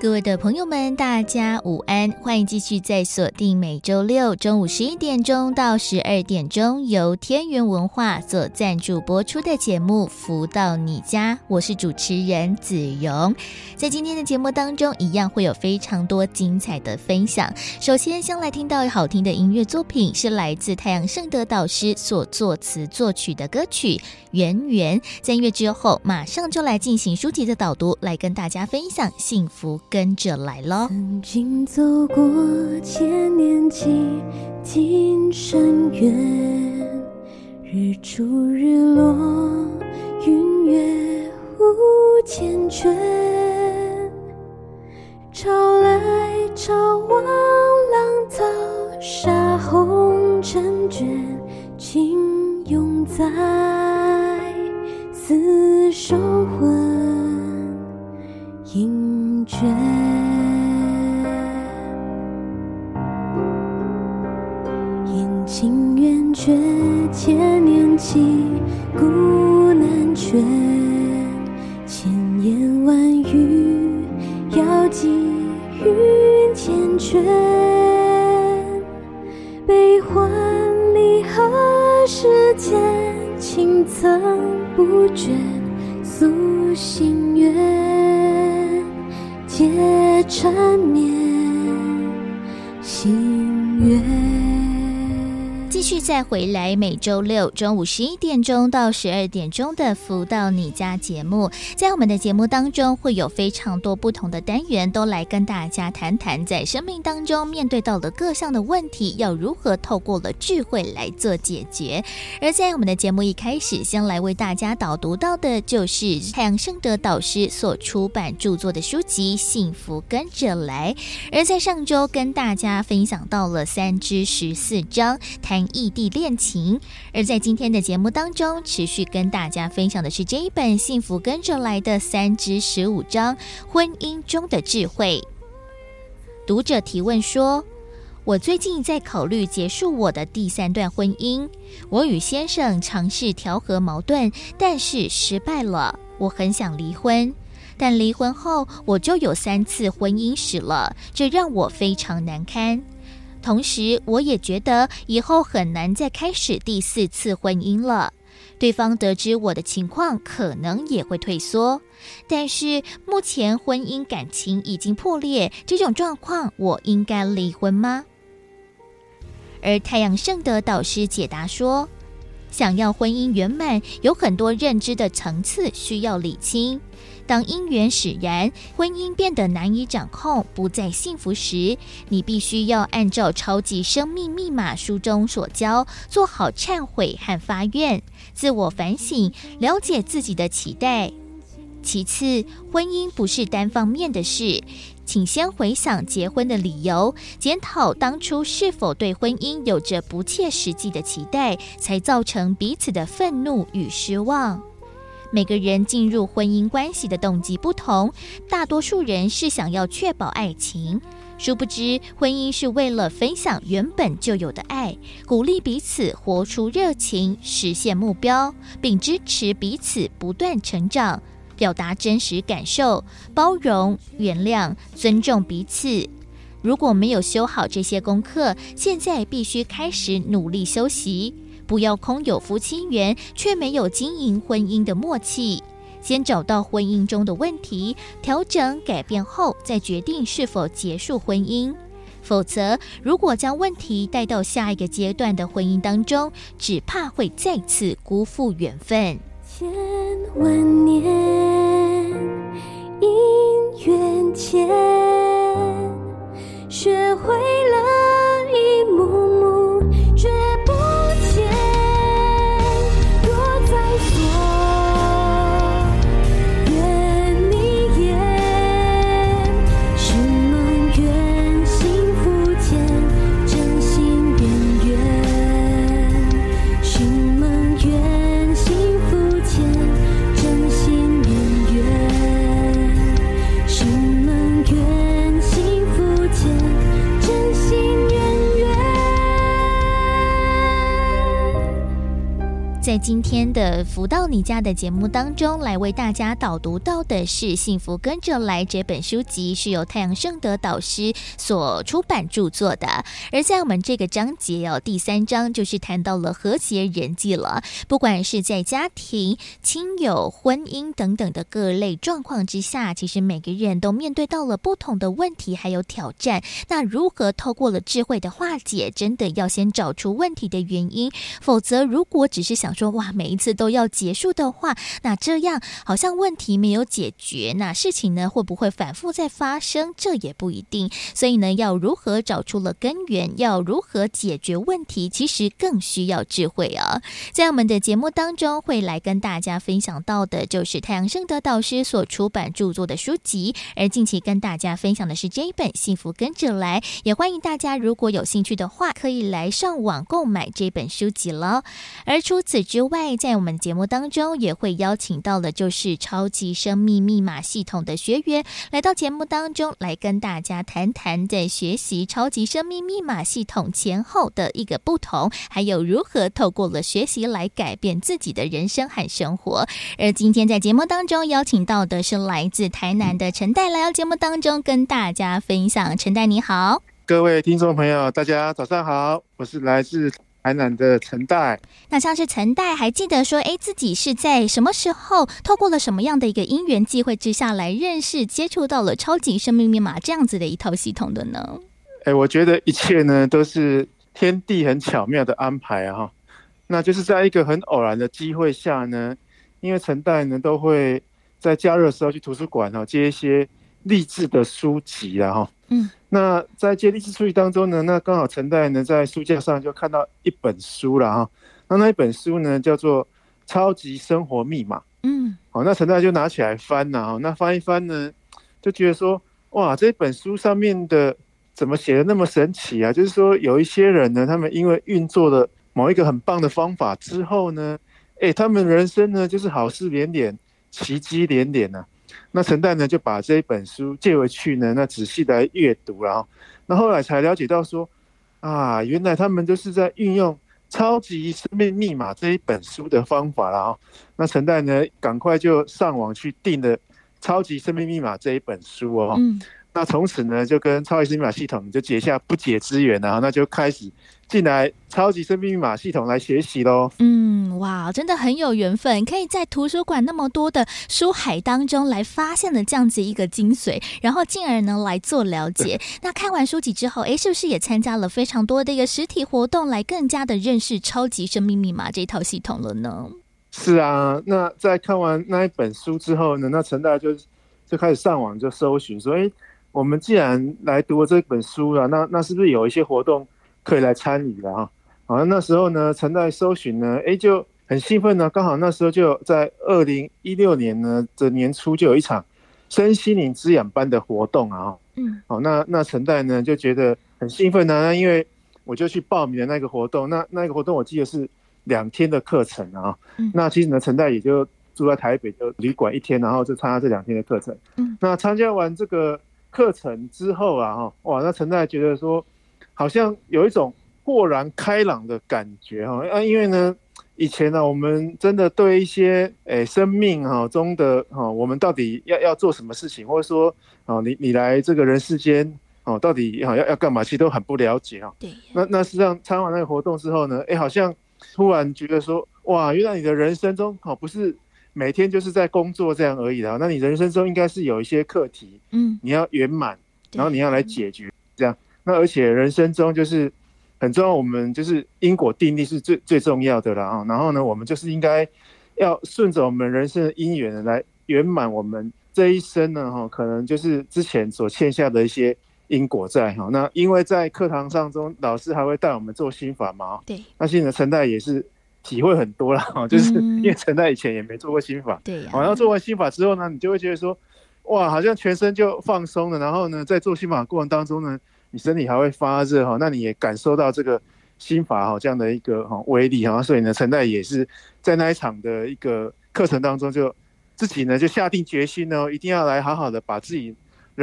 各位的朋友们，大家午安！欢迎继续在锁定每周六中午十一点钟到十二点钟，由天元文化所赞助播出的节目《福到你家》，我是主持人子荣。在今天的节目当中，一样会有非常多精彩的分享。首先，先来听到好听的音乐作品，是来自太阳盛德导师所作词作曲的歌曲《圆圆》。在音乐之后，马上就来进行书籍的导读，来跟大家分享幸福。跟着来喽。曾经走过千年几经深渊，日出日落，云月无缱绻，潮来潮往，浪淘沙红尘卷，情永在，厮守魂影。绝，阴晴圆缺，千年契，古难全，千言万语，遥寄云缱绻。悲欢离合世间，情曾不倦，诉心愿。皆缠绵，续再回来，每周六中午十一点钟到十二点钟的“福到你家”节目，在我们的节目当中会有非常多不同的单元，都来跟大家谈谈在生命当中面对到的各项的问题，要如何透过了智慧来做解决。而在我们的节目一开始，先来为大家导读到的就是太阳圣德导师所出版著作的书籍《幸福跟着来》。而在上周跟大家分享到了三之十四章谈。异地恋情，而在今天的节目当中，持续跟大家分享的是这一本《幸福跟着来的三之十五章：婚姻中的智慧》。读者提问说：“我最近在考虑结束我的第三段婚姻，我与先生尝试调和矛盾，但是失败了。我很想离婚，但离婚后我就有三次婚姻史了，这让我非常难堪。”同时，我也觉得以后很难再开始第四次婚姻了。对方得知我的情况，可能也会退缩。但是目前婚姻感情已经破裂，这种状况，我应该离婚吗？而太阳圣德导师解答说，想要婚姻圆满，有很多认知的层次需要理清。当姻缘使然，婚姻变得难以掌控，不再幸福时，你必须要按照《超级生命密码》书中所教，做好忏悔和发愿，自我反省，了解自己的期待。其次，婚姻不是单方面的事，请先回想结婚的理由，检讨当初是否对婚姻有着不切实际的期待，才造成彼此的愤怒与失望。每个人进入婚姻关系的动机不同，大多数人是想要确保爱情，殊不知婚姻是为了分享原本就有的爱，鼓励彼此活出热情，实现目标，并支持彼此不断成长，表达真实感受，包容、原谅、尊重彼此。如果没有修好这些功课，现在必须开始努力修习。不要空有夫妻缘，却没有经营婚姻的默契。先找到婚姻中的问题，调整改变后，再决定是否结束婚姻。否则，如果将问题带到下一个阶段的婚姻当中，只怕会再次辜负缘分。千万年姻缘牵，学会了一幕幕绝不。在今天的福到你家的节目当中，来为大家导读到的是《幸福跟着来》这本书籍，是由太阳盛德导师所出版著作的。而在我们这个章节哦，第三章就是谈到了和谐人际了。不管是在家庭、亲友、婚姻等等的各类状况之下，其实每个人都面对到了不同的问题还有挑战。那如何透过了智慧的化解，真的要先找出问题的原因，否则如果只是想说哇，每一次都要结束的话，那这样好像问题没有解决，那事情呢会不会反复再发生？这也不一定。所以呢，要如何找出了根源，要如何解决问题，其实更需要智慧啊。在我们的节目当中，会来跟大家分享到的，就是太阳盛德导师所出版著作的书籍。而近期跟大家分享的是这一本《幸福跟着来》，也欢迎大家如果有兴趣的话，可以来上网购买这本书籍了。而除此之外，在我们节目当中也会邀请到的，就是超级生命密码系统的学员来到节目当中，来跟大家谈谈在学习超级生命密码系统前后的一个不同，还有如何透过了学习来改变自己的人生和生活。而今天在节目当中邀请到的是来自台南的陈代，来到节目当中跟大家分享。陈代你好，各位听众朋友，大家早上好，我是来自。台南的陈代，那像是陈代还记得说，哎，自己是在什么时候透过了什么样的一个因缘机会之下来认识、接触到了超级生命密码这样子的一套系统的呢？哎，我觉得一切呢都是天地很巧妙的安排啊！那就是在一个很偶然的机会下呢，因为陈代呢都会在假日的时候去图书馆哈接一些励志的书籍啊哈。嗯。那在接励志书籍当中呢，那刚好陈代呢在书架上就看到一本书了哈。那那一本书呢叫做《超级生活密码》。嗯，好，那陈代就拿起来翻呐哈。那翻一翻呢，就觉得说哇，这本书上面的怎么写的那么神奇啊？就是说有一些人呢，他们因为运作了某一个很棒的方法之后呢，哎，他们人生呢就是好事连连，奇迹连连呐。那陈代呢就把这一本书借回去呢，那仔细来阅读，然后，那后来才了解到说，啊，原来他们都是在运用《超级生命密码》这一本书的方法了啊。那陈代呢，赶快就上网去订了《超级生命密码》这一本书哦。嗯。那从此呢，就跟超级生命密码系统就结下不解之缘了，那就开始进来超级生命密码系统来学习喽。嗯，哇，真的很有缘分，可以在图书馆那么多的书海当中来发现了这样子一个精髓，然后进而呢来做了解。那看完书籍之后，哎，是不是也参加了非常多的一个实体活动，来更加的认识超级生命密码这套系统了呢？是啊，那在看完那一本书之后呢，那陈大就就开始上网就搜寻说，哎。我们既然来读了这本书了，那那是不是有一些活动可以来参与了啊？好，那时候呢，陈代搜寻呢，哎，就很兴奋呢。刚好那时候就在二零一六年呢的年初，就有一场身心灵滋养班的活动啊。嗯，好，那那陈代呢就觉得很兴奋呢，那因为我就去报名了那个活动。那那个活动我记得是两天的课程啊。嗯，那其实呢，陈代也就住在台北的旅馆一天，然后就参加这两天的课程。嗯，那参加完这个。课程之后啊，哈哇，那陈代觉得说，好像有一种豁然开朗的感觉哈啊，因为呢，以前呢，我们真的对一些诶生命哈中的哈，我们到底要要做什么事情，或者说啊，你你来这个人世间哦，到底要要干嘛，其实都很不了解哈。对。那那实际上参加完那个活动之后呢，哎，好像突然觉得说，哇，原来你的人生中好不是。每天就是在工作这样而已的，那你人生中应该是有一些课题，嗯，你要圆满，然后你要来解决这样。那而且人生中就是很重要，我们就是因果定律是最最重要的了啊。然后呢，我们就是应该要顺着我们人生的因缘来圆满我们这一生呢，哈，可能就是之前所欠下的一些因果债哈。那因为在课堂上中，老师还会带我们做心法嘛，对，那现在陈代也是。体会很多了哈，就是因为陈代以前也没做过心法，对，好像做完心法之后呢，你就会觉得说，哇，好像全身就放松了。然后呢，在做心法过程当中呢，你身体还会发热哈，那你也感受到这个心法哈这样的一个哈威力哈，所以呢，陈代也是在那一场的一个课程当中，就自己呢就下定决心呢，一定要来好好的把自己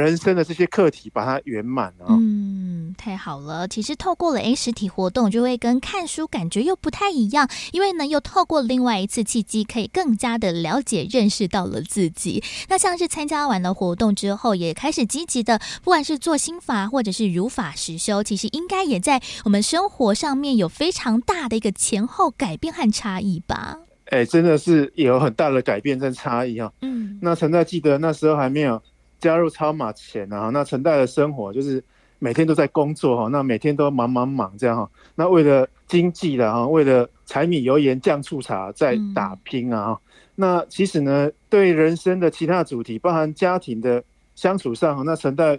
人生的这些课题把它圆满啊。嗯嗯，太好了。其实透过了 A 实体活动，就会跟看书感觉又不太一样，因为呢，又透过另外一次契机，可以更加的了解、认识到了自己。那像是参加完了活动之后，也开始积极的，不管是做心法或者是如法实修，其实应该也在我们生活上面有非常大的一个前后改变和差异吧？哎、欸，真的是有很大的改变跟差异哈。嗯，那陈在记得那时候还没有加入超马前啊，那陈代的生活就是每天都在工作哈，那每天都忙忙忙这样哈。那为了经济的哈，为了柴米油盐酱醋茶在打拼啊。嗯、那其实呢，对人生的其他主题，包含家庭的相处上，那陈代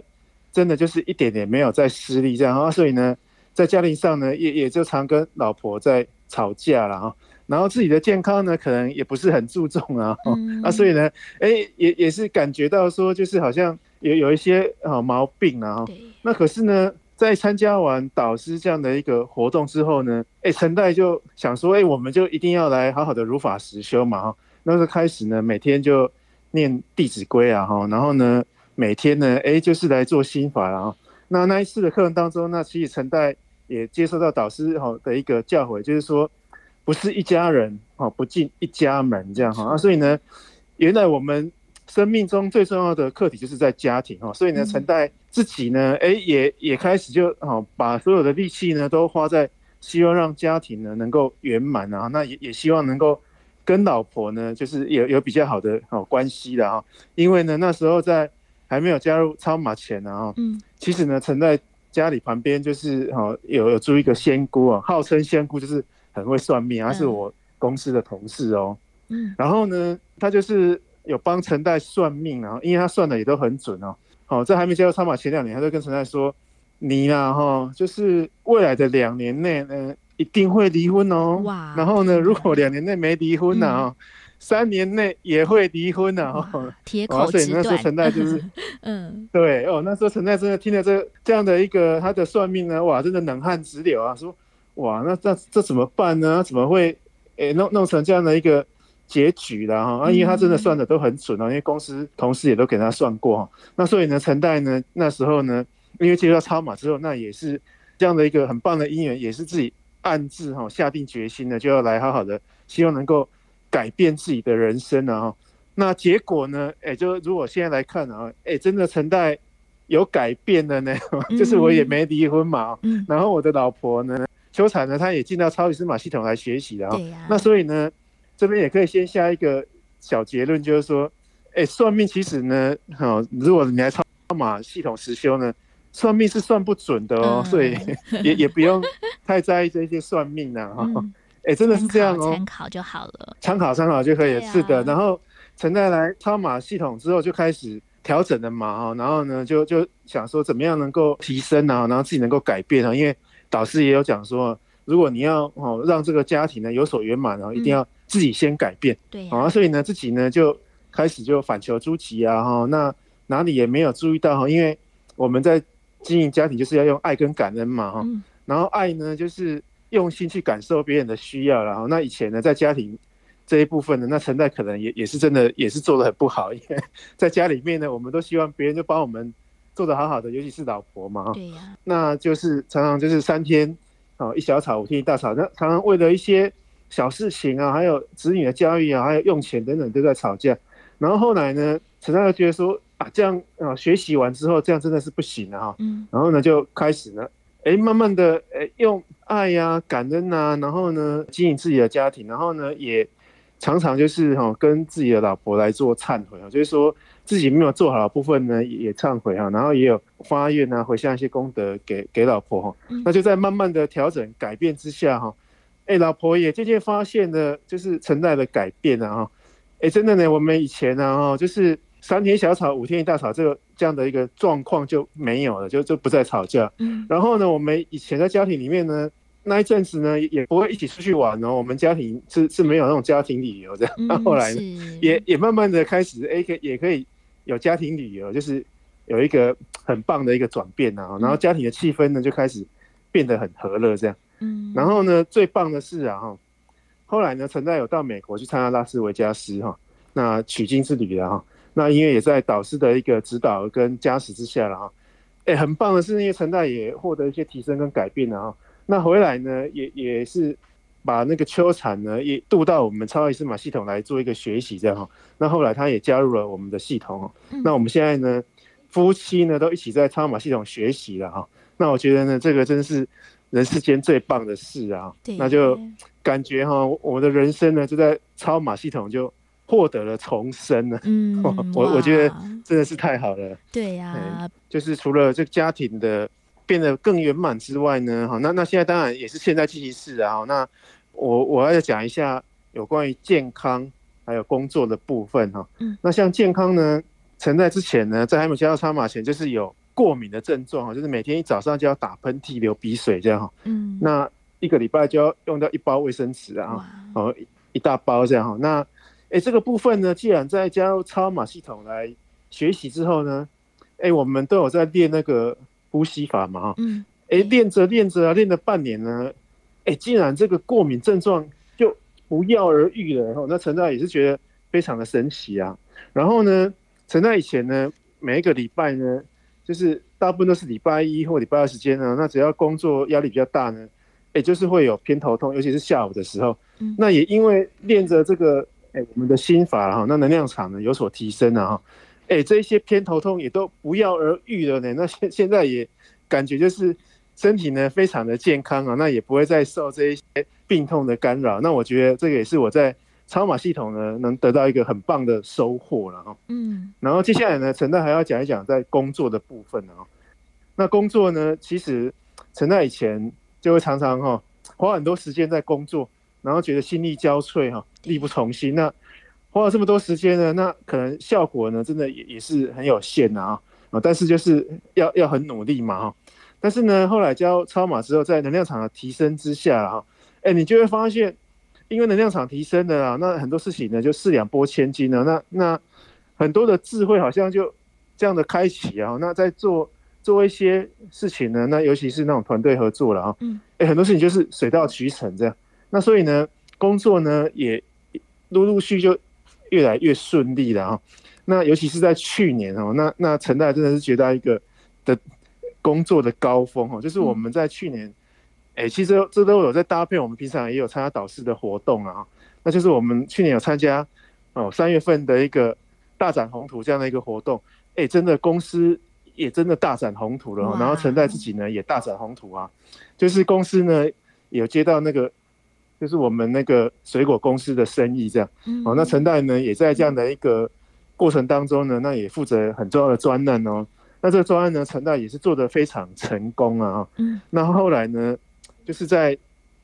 真的就是一点点没有在施力这样啊。所以呢，在家庭上呢，也也就常跟老婆在吵架了哈。然后自己的健康呢，可能也不是很注重啊，嗯、啊，所以呢，哎，也也是感觉到说，就是好像有有一些啊毛病啊。对那可是呢，在参加完导师这样的一个活动之后呢，哎，陈代就想说，哎，我们就一定要来好好的如法实修嘛，哈。那时候开始呢，每天就念《弟子规》啊，哈，然后呢，每天呢，哎，就是来做心法啊。那那一次的课程当中，那其实陈代也接受到导师哈的一个教诲，就是说。不是一家人哦，不进一家门这样哈啊，所以呢，原来我们生命中最重要的课题就是在家庭哈，所以呢，陈代自己呢，哎，也也开始就哦，把所有的力气呢都花在希望让家庭呢能够圆满啊，那也也希望能够跟老婆呢就是有有比较好的哦关系的哈，因为呢那时候在还没有加入超马前呢哈，嗯，其实呢，陈代家里旁边就是哦有有住一个仙姑啊，号称仙姑就是。很会算命，他是我公司的同事哦。嗯，然后呢，他就是有帮陈代算命啊，因为他算的也都很准哦。好，在还没接到超马前两年，他就跟陈代说：“你啊，哈，就是未来的两年内呢，一定会离婚哦。哇！然后呢，如果两年内没离婚呢，三年内也会离婚呢。铁口直断。所以那时候陈代就是，嗯，对哦，那时候陈代真的听了这这样的一个他的算命呢，哇，真的冷汗直流啊，说。哇，那这这怎么办呢？怎么会诶、欸、弄弄成这样的一个结局了哈？啊，因为他真的算的都很准哦，因为公司同事也都给他算过哈。那所以呢，陈代呢那时候呢，因为接触到超马之后，那也是这样的一个很棒的姻缘，也是自己暗自哈下定决心呢，就要来好好的，希望能够改变自己的人生啊哈。那结果呢，哎、欸，就如果现在来看啊，哎、欸，真的陈代有改变了呢，就是我也没离婚嘛，然后我的老婆呢。修禅呢，他也进到超级司马系统来学习的啊。那所以呢，这边也可以先下一个小结论，就是说，哎、欸，算命其实呢，哈，如果你来超马系统实修呢，算命是算不准的哦，嗯、所以 也也不用太在意这些算命的哈。哎、真的是这样哦，参考就好了，参考参考就可以。啊、是的，然后陈代来超马系统之后就开始调整了嘛，哈，然后呢，就就想说怎么样能够提升啊，然后自己能够改变啊，因为。导师也有讲说，如果你要哦让这个家庭呢有所圆满，然后一定要自己先改变。对，啊，所以呢自己呢就开始就反求诸己啊哈，那哪里也没有注意到哈，因为我们在经营家庭就是要用爱跟感恩嘛哈，然后爱呢就是用心去感受别人的需要，然后那以前呢在家庭这一部分呢，那陈代可能也也是真的也是做得很不好，因为 在家里面呢，我们都希望别人就帮我们。做得好好的，尤其是老婆嘛，对呀，那就是常常就是三天，哦，一小吵，五天一大吵，那常常为了一些小事情啊，还有子女的教育啊，还有用钱等等都在吵架。然后后来呢，陈代又觉得说啊，这样啊，学习完之后这样真的是不行了哈。嗯。然后呢，就开始呢，哎，慢慢的，哎，用爱呀、啊、感恩啊，然后呢，经营自己的家庭，然后呢，也常常就是哈，跟自己的老婆来做忏悔啊，就是说。自己没有做好的部分呢，也忏悔哈，然后也有发愿啊，回向一些功德给给老婆哈，那就在慢慢的调整改变之下哈，哎，老婆也渐渐发现了，就是存在的改变啊哈，哎，真的呢，我们以前呢哈，就是三天小吵，五天一大吵，这个这样的一个状况就没有了，就就不再吵架。嗯，然后呢，我们以前在家庭里面呢，那一阵子呢，也不会一起出去玩哦，我们家庭是是没有那种家庭旅游这样，那后来呢，也也慢慢的开始，哎，可也可以。有家庭旅游，就是有一个很棒的一个转变啊，然后家庭的气氛呢就开始变得很和乐这样。嗯，然后呢，最棒的是啊哈，后来呢，陈代有到美国去参加拉斯维加斯哈，那取经之旅了哈，那因为也在导师的一个指导跟加持之下了哈，哎，很棒的是，因为陈代也获得一些提升跟改变了啊。那回来呢，也也是把那个秋产呢也渡到我们超爱司马系统来做一个学习，这样哈。那后来他也加入了我们的系统。那我们现在呢，夫妻呢都一起在超马系统学习了哈。那我觉得呢，这个真是人世间最棒的事啊。那就感觉哈，我们的人生呢就在超马系统就获得了重生了。嗯，我我觉得真的是太好了。对呀、啊，就是除了这个家庭的。变得更圆满之外呢，好，那那现在当然也是现在进行式啊。那我我要讲一下有关于健康还有工作的部分哈。嗯，那像健康呢，曾在之前呢，在还没有加入超马前，就是有过敏的症状哈，就是每天一早上就要打喷嚏、流鼻水这样哈。嗯，那一个礼拜就要用掉一包卫生纸啊，哦，一大包这样哈。那哎，这个部分呢，既然在加入超马系统来学习之后呢，哎，我们都有在练那个。呼吸法嘛，哈，嗯，哎，练着练着啊，练了半年呢，哎，竟然这个过敏症状就不药而愈了，然后那陈大也是觉得非常的神奇啊。然后呢，陈大以前呢，每一个礼拜呢，就是大部分都是礼拜一或礼拜二时间呢，那只要工作压力比较大呢，哎，就是会有偏头痛，尤其是下午的时候。嗯，那也因为练着这个，哎，我们的心法哈，那能量场呢有所提升了哈。哎、欸，这一些偏头痛也都不药而愈了呢。那现现在也感觉就是身体呢非常的健康啊，那也不会再受这一些病痛的干扰。那我觉得这个也是我在超马系统呢能得到一个很棒的收获了哈。嗯，然后接下来呢，陈大还要讲一讲在工作的部分啊。那工作呢，其实陈大以前就会常常哈花很多时间在工作，然后觉得心力交瘁哈，力不从心。那花了这么多时间呢，那可能效果呢，真的也也是很有限啊啊！但是就是要要很努力嘛哈。但是呢，后来教超马之后，在能量场的提升之下哈，哎，你就会发现，因为能量场提升了啊，那很多事情呢就四两拨千斤了。那那很多的智慧好像就这样的开启啊。那在做做一些事情呢，那尤其是那种团队合作了啊，嗯，哎，很多事情就是水到渠成这样。那所以呢，工作呢也陆陆续续就。越来越顺利了啊！那尤其是在去年哦，那那陈代真的是觉得一个的工作的高峰哦，就是我们在去年，哎，其实这都有在搭配，我们平常也有参加导师的活动啊，那就是我们去年有参加哦三月份的一个大展宏图这样的一个活动，哎，真的公司也真的大展宏图了，然后陈代自己呢也大展宏图啊，就是公司呢有接到那个。就是我们那个水果公司的生意这样，哦，那陈代呢也在这样的一个过程当中呢，那也负责很重要的专案哦。那这个专案呢，陈代也是做得非常成功啊。嗯，那后来呢，就是在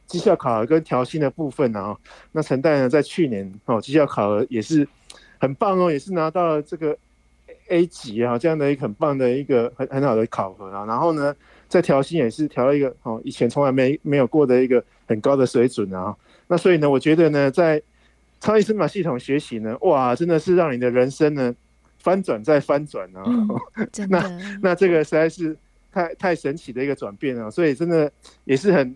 绩效考核跟调薪的部分啊，那陈代呢在去年哦绩效考核也是很棒哦，也是拿到了这个 A 级啊这样的一个很棒的一个很很好的考核啊。然后呢，在调薪也是调了一个哦以前从来没没有过的一个。很高的水准啊，那所以呢，我觉得呢，在超级生命系统学习呢，哇，真的是让你的人生呢翻转再翻转啊！嗯、那那这个实在是太太神奇的一个转变啊，所以真的也是很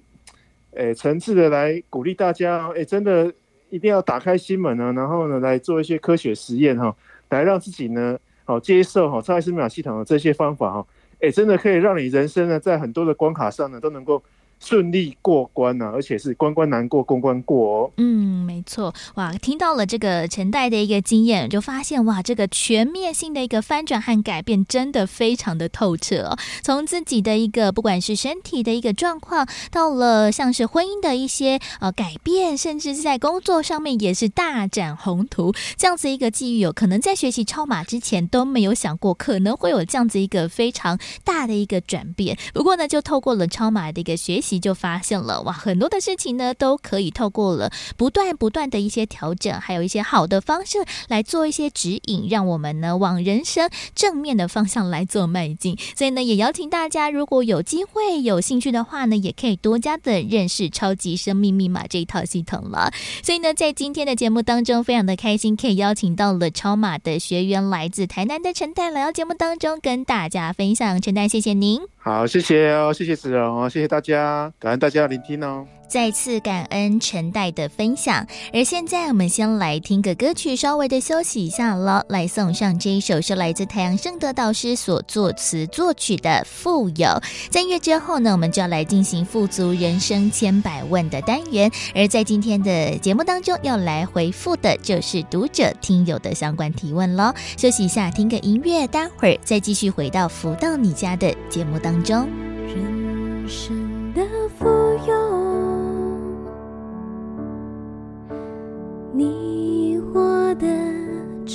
诶诚挚的来鼓励大家，诶，真的一定要打开心门啊，然后呢来做一些科学实验哈，来让自己呢好接受哈超级生命系统的这些方法哈，诶，真的可以让你人生呢在很多的关卡上呢都能够。顺利过关呢、而且是关关难过关关过哦。嗯，没错，哇，听到了这个陈代的一个经验，就发现哇，这个全面性的一个翻转和改变，真的非常的透彻。从自己的一个不管是身体的一个状况，到了像是婚姻的一些呃改变，甚至是在工作上面也是大展宏图，这样子一个际遇，有可能在学习超马之前都没有想过，可能会有这样子一个非常大的一个转变。不过呢，就透过了超马的一个学习。就发现了哇，很多的事情呢，都可以透过了不断不断的一些调整，还有一些好的方式来做一些指引，让我们呢往人生正面的方向来做迈进。所以呢，也邀请大家，如果有机会、有兴趣的话呢，也可以多加的认识超级生命密码这一套系统了。所以呢，在今天的节目当中，非常的开心，可以邀请到了超马的学员，来自台南的陈代来到节目当中跟大家分享。陈代，谢谢您。好，谢谢哦，谢谢子荣哦，谢谢大家。感恩大家的聆听哦。再次感恩陈代的分享，而现在我们先来听个歌曲，稍微的休息一下喽。来送上这一首是来自太阳盛德导师所作词作曲的《富有》。在月之后呢，我们就要来进行富足人生千百万的单元。而在今天的节目当中，要来回复的就是读者听友的相关提问喽。休息一下，听个音乐，待会儿再继续回到福到你家的节目当中。人生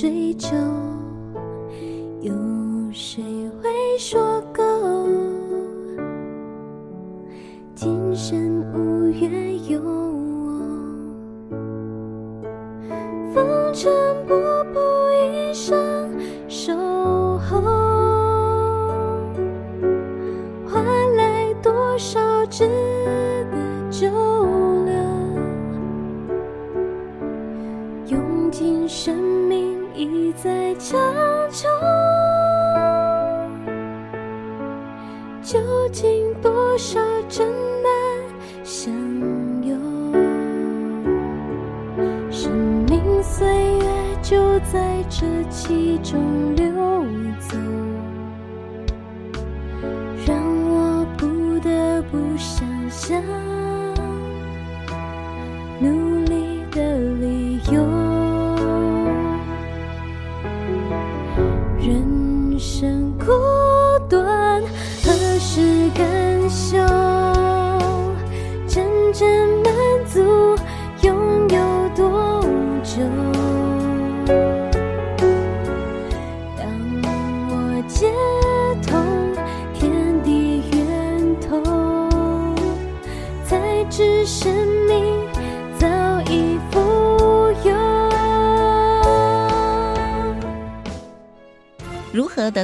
追求，想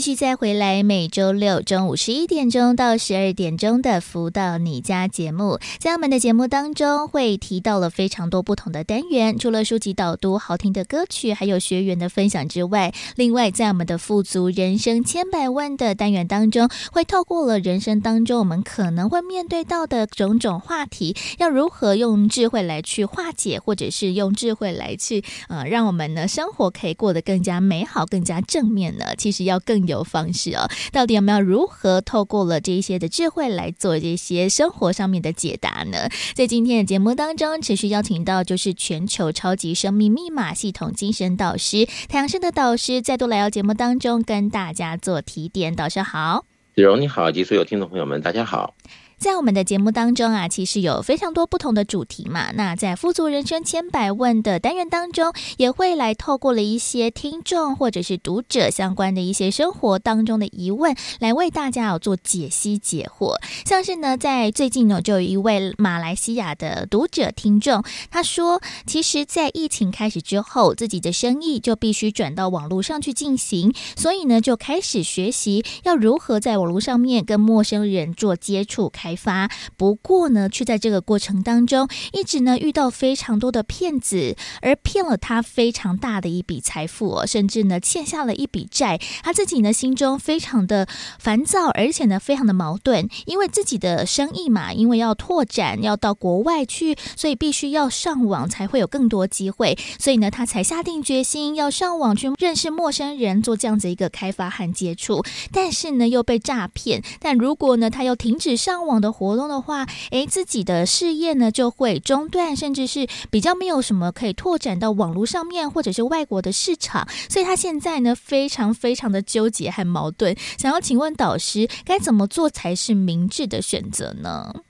继续再回来，每周六中午十一点钟到十二点钟的“福到你家”节目，在我们的节目当中会提到了非常多不同的单元，除了书籍导读、好听的歌曲，还有学员的分享之外，另外在我们的“富足人生千百万”的单元当中，会透过了人生当中我们可能会面对到的种种话题，要如何用智慧来去化解，或者是用智慧来去呃，让我们呢生活可以过得更加美好、更加正面呢？其实要更。有方式哦，到底我们要如何透过了这一些的智慧来做这些生活上面的解答呢？在今天的节目当中，持续邀请到就是全球超级生命密码系统精神导师太阳神的导师，再度来到节目当中跟大家做提点。导师好，子荣你好，及所有听众朋友们，大家好。在我们的节目当中啊，其实有非常多不同的主题嘛。那在富足人生千百问的单元当中，也会来透过了一些听众或者是读者相关的一些生活当中的疑问，来为大家要做解析解惑。像是呢，在最近呢，就有一位马来西亚的读者听众，他说，其实，在疫情开始之后，自己的生意就必须转到网络上去进行，所以呢，就开始学习要如何在网络上面跟陌生人做接触开。开发，不过呢，却在这个过程当中，一直呢遇到非常多的骗子，而骗了他非常大的一笔财富哦，甚至呢欠下了一笔债。他自己呢心中非常的烦躁，而且呢非常的矛盾，因为自己的生意嘛，因为要拓展，要到国外去，所以必须要上网才会有更多机会，所以呢他才下定决心要上网去认识陌生人，做这样子一个开发和接触。但是呢又被诈骗，但如果呢他又停止上网的活动的话，诶，自己的事业呢就会中断，甚至是比较没有什么可以拓展到网络上面或者是外国的市场，所以他现在呢非常非常的纠结和矛盾，想要请问导师该怎么做才是明智的选择呢？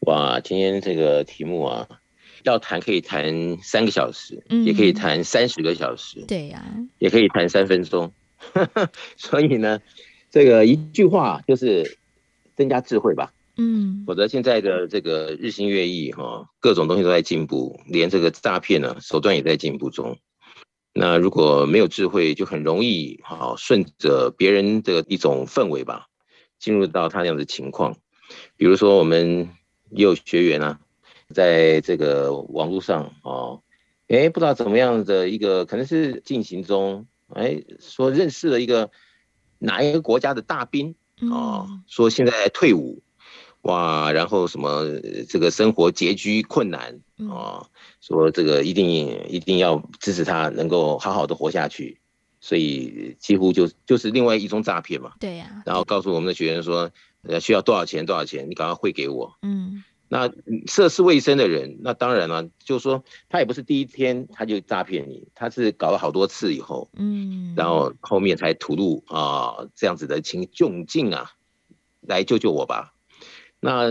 哇，今天这个题目啊，要谈可以谈三个小时，嗯，也可以谈三十个小时，对呀，也可以谈三分钟，所以呢，这个一句话就是增加智慧吧。嗯，否则现在的这个日新月异哈，各种东西都在进步，连这个诈骗呢手段也在进步中。那如果没有智慧，就很容易好顺着别人的一种氛围吧，进入到他那样的情况。比如说，我们也有学员啊，在这个网络上哦，哎，不知道怎么样的一个，可能是进行中，哎，说认识了一个哪一个国家的大兵哦，说现在退伍。哇，然后什么这个生活拮据困难啊、哦，说这个一定一定要支持他能够好好的活下去，所以几乎就就是另外一种诈骗嘛。对呀、啊。然后告诉我们的学员说，呃，需要多少钱多少钱，你赶快汇给我。嗯。那涉世未深的人，那当然了，就是说他也不是第一天他就诈骗你，他是搞了好多次以后，嗯，然后后面才吐露啊这样子的情窘境啊，来救救我吧。那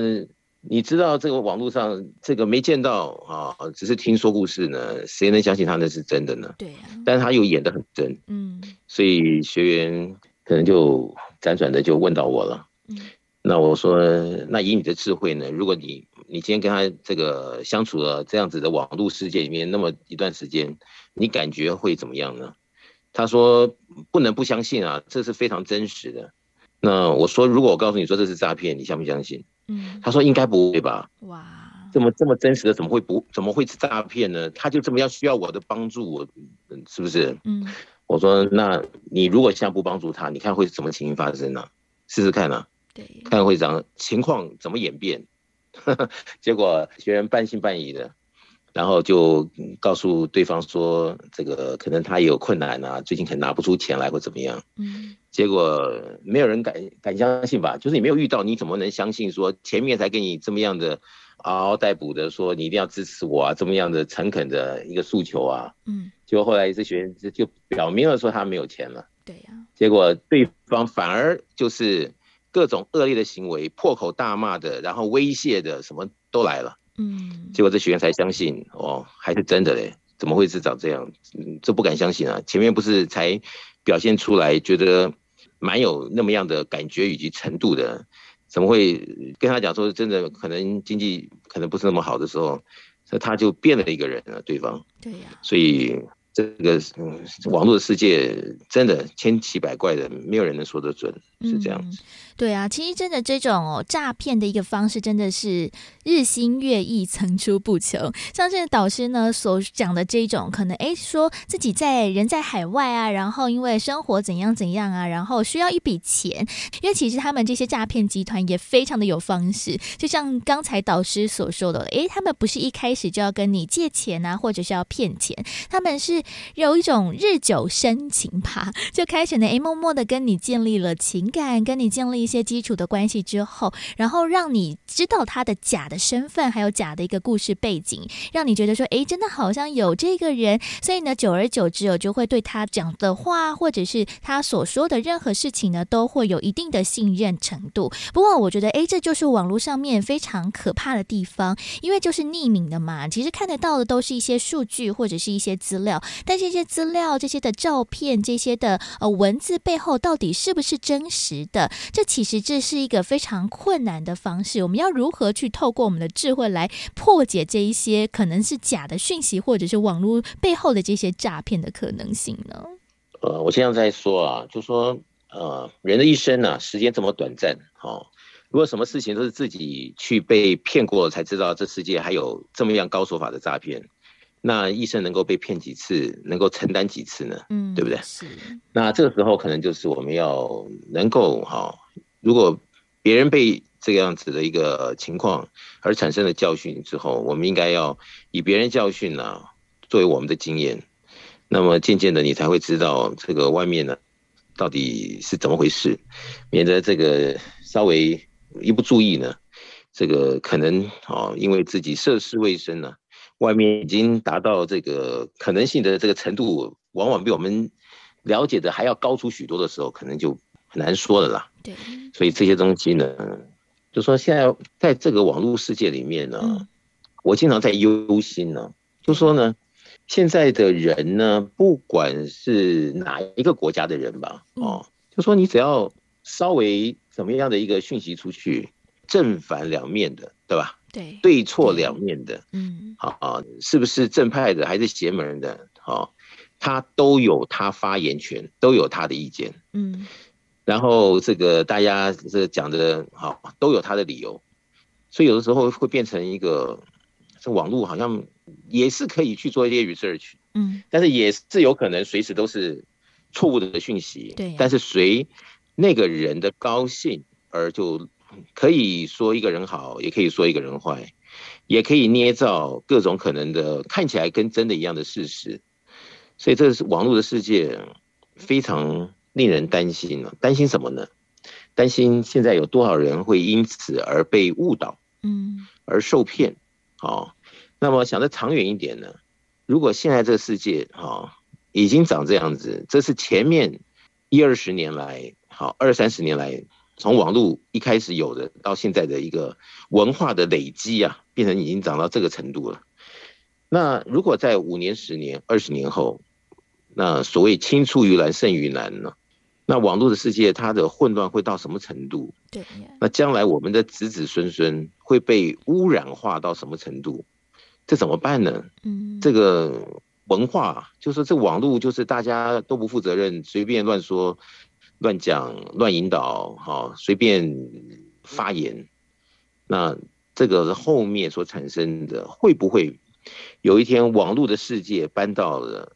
你知道这个网络上这个没见到啊，只是听说故事呢，谁能相信他那是真的呢？对呀、啊。但是他又演的很真，嗯，所以学员可能就辗转的就问到我了，嗯，那我说，那以你的智慧呢，如果你你今天跟他这个相处了这样子的网络世界里面那么一段时间，你感觉会怎么样呢？他说不能不相信啊，这是非常真实的。那我说，如果我告诉你说这是诈骗，你相不相信？嗯，他说应该不会吧？哇，这么这么真实的，怎么会不怎么会是诈骗呢？他就这么要需要我的帮助，我是不是？嗯，我说那你如果现在不帮助他，你看会什么情形发生呢？试试看啊，对，看会长情况怎么演变。结果学员半信半疑的。然后就告诉对方说，这个可能他也有困难啊，最近可能拿不出钱来或怎么样。嗯，结果没有人敢敢相信吧？就是你没有遇到，你怎么能相信说前面才给你这么样的嗷嗷待哺的说你一定要支持我啊，这么样的诚恳的一个诉求啊？嗯，结果后来这学员就表明了说他没有钱了。对呀。结果对方反而就是各种恶劣的行为，破口大骂的，然后威胁的，什么都来了。嗯，结果这学员才相信哦，还是真的嘞？怎么会是长这样？嗯，这不敢相信啊！前面不是才表现出来觉得蛮有那么样的感觉以及程度的，怎么会跟他讲说真的？可能经济可能不是那么好的时候，那他就变了一个人了，对方。对呀，所以。这个嗯，网络的世界真的千奇百怪的，没有人能说得准，是这样子。嗯、对啊，其实真的这种哦诈骗的一个方式，真的是日新月异，层出不穷。像这个导师呢所讲的这种，可能哎说自己在人在海外啊，然后因为生活怎样怎样啊，然后需要一笔钱，因为其实他们这些诈骗集团也非常的有方式，就像刚才导师所说的，哎，他们不是一开始就要跟你借钱啊，或者是要骗钱，他们是。有一种日久生情吧，就开始呢，哎，默默的跟你建立了情感，跟你建立一些基础的关系之后，然后让你知道他的假的身份，还有假的一个故事背景，让你觉得说，哎，真的好像有这个人，所以呢，久而久之，我，就会对他讲的话，或者是他所说的任何事情呢，都会有一定的信任程度。不过，我觉得，哎，这就是网络上面非常可怕的地方，因为就是匿名的嘛，其实看得到的都是一些数据或者是一些资料。但这些资料、这些的照片、这些的呃文字背后，到底是不是真实的？这其实这是一个非常困难的方式。我们要如何去透过我们的智慧来破解这一些可能是假的讯息，或者是网络背后的这些诈骗的可能性呢？呃，我现在在说啊，就说呃，人的一生呢、啊，时间这么短暂，哦，如果什么事情都是自己去被骗过才知道，这世界还有这么样高手法的诈骗。那一生能够被骗几次，能够承担几次呢？嗯，对不对？是。那这个时候可能就是我们要能够哈，如果别人被这个样子的一个情况而产生了教训之后，我们应该要以别人教训呢、作为我们的经验。那么渐渐的，你才会知道这个外面呢到底是怎么回事，免得这个稍微一不注意呢，这个可能啊因为自己涉世未深呢。外面已经达到这个可能性的这个程度，往往比我们了解的还要高出许多的时候，可能就很难说了啦。对，所以这些东西呢，就说现在在这个网络世界里面呢，嗯、我经常在忧心呢，就说呢，现在的人呢，不管是哪一个国家的人吧，哦，就说你只要稍微怎么样的一个讯息出去，正反两面的，对吧？对，对错两面的，嗯，好啊，是不是正派的还是邪门的？好，他都有他发言权，都有他的意见。嗯，然后这个大家这讲的好，都有他的理由，所以有的时候会变成一个，这网络好像也是可以去做一些 research，嗯，但是也是有可能随时都是错误的讯息。对，但是随那个人的高兴而就可以说一个人好，也可以说一个人坏，也可以捏造各种可能的看起来跟真的一样的事实。所以这是网络的世界，非常令人担心了。担心什么呢？担心现在有多少人会因此而被误导，嗯，而受骗。好，那么想得长远一点呢？如果现在这个世界，哈，已经长这样子，这是前面一二十年来，好二三十年来，从网络一开始有的，到现在的一个文化的累积啊，变成已经长到这个程度了。那如果在五年、十年、二十年后，那所谓青出于蓝胜于蓝呢？那网络的世界它的混乱会到什么程度？对，那将来我们的子子孙孙会被污染化到什么程度？这怎么办呢？嗯，这个文化就是，这网络就是大家都不负责任，随便乱说、乱讲、乱引导，哈，随便发言。那这个后面所产生的会不会？有一天，网络的世界搬到了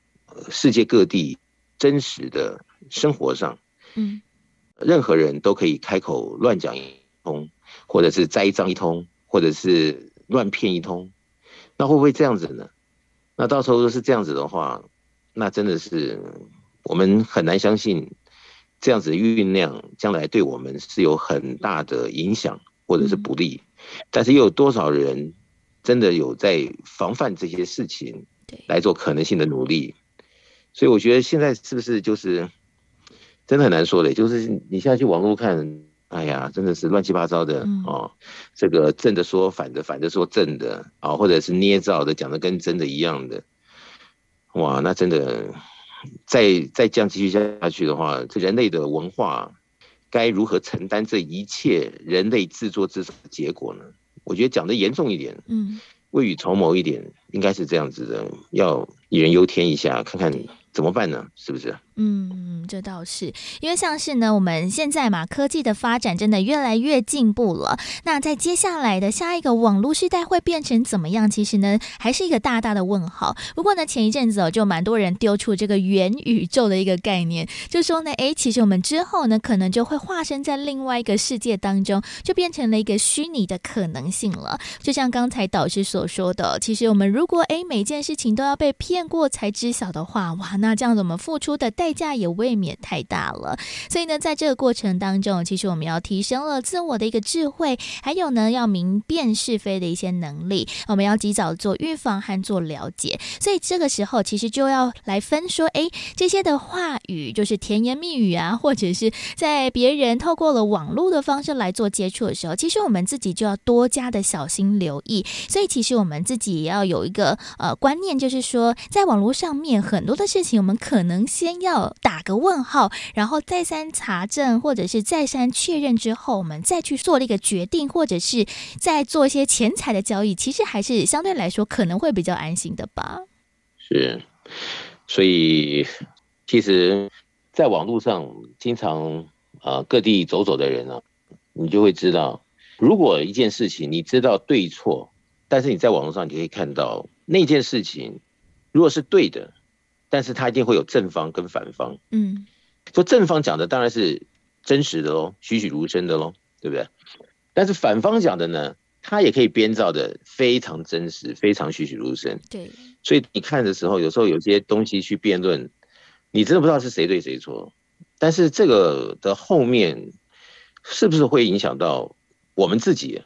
世界各地真实的生活上，嗯，任何人都可以开口乱讲一通，或者是栽赃一通，或者是乱骗一通，那会不会这样子呢？那到时候都是这样子的话，那真的是我们很难相信这样子的酝酿将来对我们是有很大的影响或者是不利，但是又有多少人？真的有在防范这些事情，来做可能性的努力，所以我觉得现在是不是就是真的很难说的，就是你现在去网络看，哎呀，真的是乱七八糟的哦，这个正的说反的，反的说正的啊，或者是捏造的讲的跟真的一样的，哇，那真的再再这样继续下去的话，这人类的文化该如何承担这一切人类自作自受的结果呢？我觉得讲的严重一点，嗯，未雨绸缪一点，应该是这样子的，要杞人忧天一下，看看怎么办呢？是不是？嗯，这倒是，因为像是呢，我们现在嘛，科技的发展真的越来越进步了。那在接下来的下一个网络时代会变成怎么样？其实呢，还是一个大大的问号。不过呢，前一阵子哦，就蛮多人丢出这个元宇宙的一个概念，就说呢，诶，其实我们之后呢，可能就会化身在另外一个世界当中，就变成了一个虚拟的可能性了。就像刚才导师所说的，其实我们如果诶每件事情都要被骗过才知晓的话，哇，那这样子我们付出的代代价也未免太大了，所以呢，在这个过程当中，其实我们要提升了自我的一个智慧，还有呢，要明辨是非的一些能力，我们要及早做预防和做了解。所以这个时候，其实就要来分说，哎，这些的话语就是甜言蜜语啊，或者是在别人透过了网络的方式来做接触的时候，其实我们自己就要多加的小心留意。所以，其实我们自己也要有一个呃观念，就是说，在网络上面很多的事情，我们可能先要。打个问号，然后再三查证，或者是再三确认之后，我们再去做了一个决定，或者是再做一些钱财的交易，其实还是相对来说可能会比较安心的吧。是，所以其实，在网络上经常啊、各地走走的人呢、啊，你就会知道，如果一件事情你知道对错，但是你在网络上你可以看到那件事情，如果是对的。但是他一定会有正方跟反方，嗯，说正方讲的当然是真实的喽，栩栩如生的喽，对不对？但是反方讲的呢，他也可以编造的非常真实，非常栩栩如生。对，所以你看的时候，有时候有些东西去辩论，你真的不知道是谁对谁错。但是这个的后面是不是会影响到我们自己，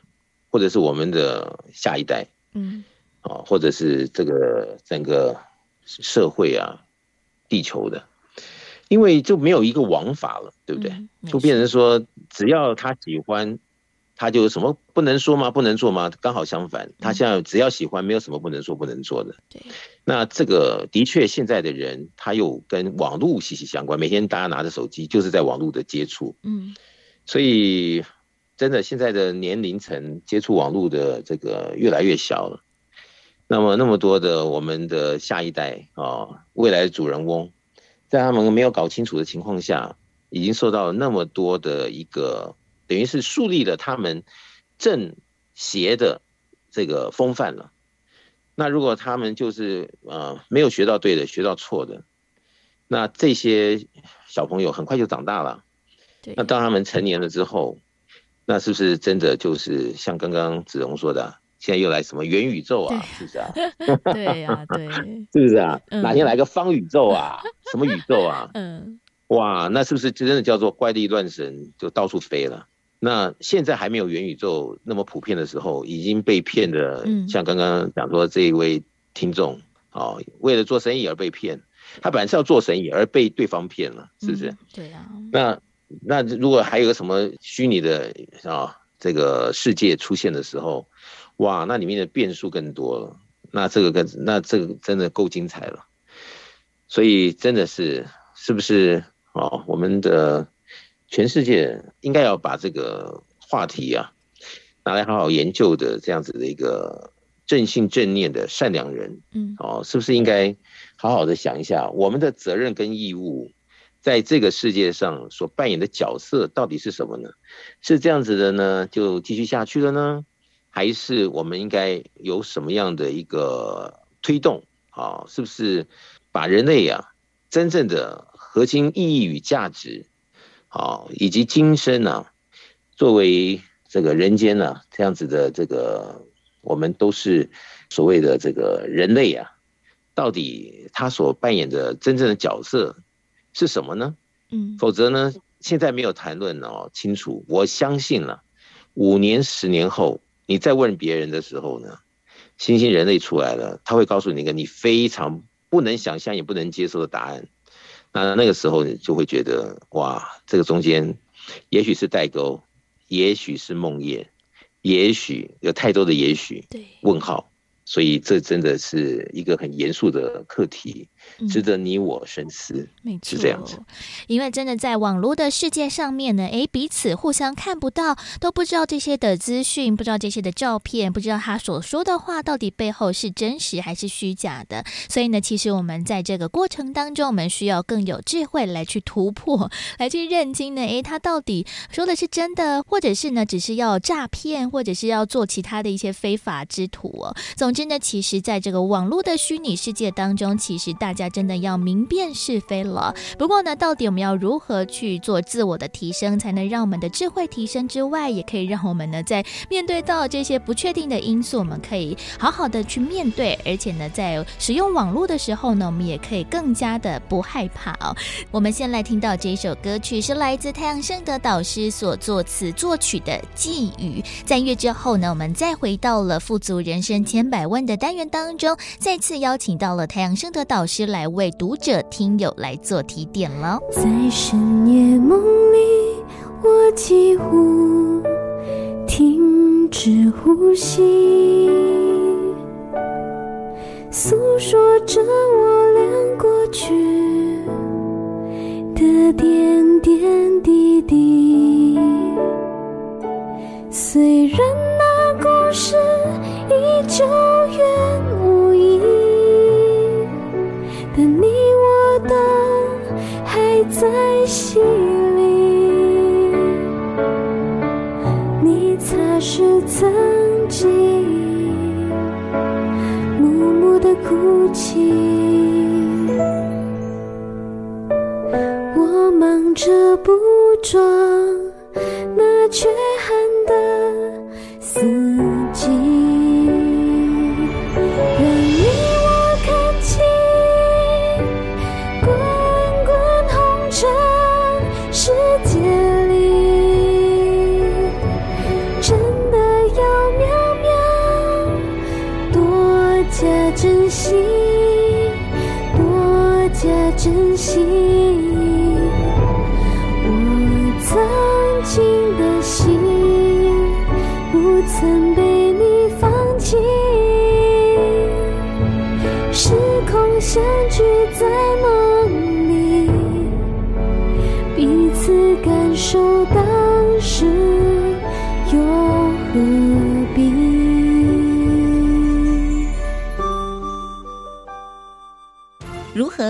或者是我们的下一代？嗯，啊，或者是这个整个。社会啊，地球的，因为就没有一个王法了，对不对？嗯、就变成说，只要他喜欢，他就有什么不能说吗？不能做吗？刚好相反，他现在只要喜欢，没有什么不能说不能做的。对，那这个的确，现在的人他又跟网络息息相关，每天大家拿着手机就是在网络的接触。嗯，所以真的现在的年龄层接触网络的这个越来越小了。那么那么多的我们的下一代啊，未来的主人翁，在他们没有搞清楚的情况下，已经受到了那么多的一个，等于是树立了他们正邪的这个风范了。那如果他们就是呃没有学到对的，学到错的，那这些小朋友很快就长大了。对。那当他们成年了之后，那是不是真的就是像刚刚子荣说的，现在又来什么元宇宙啊？是不是啊？对呀、啊，对。是不是啊？哪天来个方宇宙啊？什么宇宙啊？嗯。哇，那是不是真的叫做怪力乱神，就到处飞了？那现在还没有元宇宙那么普遍的时候，已经被骗的，像刚刚讲说这一位听众啊，为了做生意而被骗，他本来是要做生意而被对方骗了，是不是？对啊。那那如果还有个什么虚拟的啊这个世界出现的时候，哇，那里面的变数更多了。那这个跟那这个真的够精彩了。所以真的是是不是哦？我们的。全世界应该要把这个话题啊拿来好好研究的，这样子的一个正信正念的善良人，嗯，哦，是不是应该好好的想一下，我们的责任跟义务在这个世界上所扮演的角色到底是什么呢？是这样子的呢，就继续下去了呢，还是我们应该有什么样的一个推动啊？是不是把人类啊真正的核心意义与价值？啊，以及今生呢、啊，作为这个人间呢、啊，这样子的这个，我们都是所谓的这个人类啊，到底他所扮演的真正的角色是什么呢？嗯，否则呢，现在没有谈论哦清楚，我相信了，五年、十年后，你再问别人的时候呢，新兴人类出来了，他会告诉你一个你非常不能想象也不能接受的答案。那那个时候你就会觉得，哇，这个中间，也许是代沟，也许是梦魇，也许有太多的也许，对，问号。所以这真的是一个很严肃的课题，值得你我深思。没错，是这样子。因为真的在网络的世界上面呢，诶，彼此互相看不到，都不知道这些的资讯，不知道这些的照片，不知道他所说的话到底背后是真实还是虚假的。所以呢，其实我们在这个过程当中，我们需要更有智慧来去突破，来去认清呢，诶，他到底说的是真的，或者是呢，只是要诈骗，或者是要做其他的一些非法之徒哦。总之呢，其实，在这个网络的虚拟世界当中，其实大大家真的要明辨是非了。不过呢，到底我们要如何去做自我的提升，才能让我们的智慧提升之外，也可以让我们呢，在面对到这些不确定的因素，我们可以好好的去面对。而且呢，在使用网络的时候呢，我们也可以更加的不害怕哦。我们先来听到这首歌曲，是来自太阳盛德导师所作词作曲的《寄语》。在乐之后呢，我们再回到了富足人生千百万的单元当中，再次邀请到了太阳盛德导师来为读者听友来做提点了。在深夜梦里，我几乎停止呼吸，诉说着我俩过去的点点滴滴。虽然那故事已久远无依，都还在心里。你擦拭曾经默默的哭泣，我忙着捕捉那缺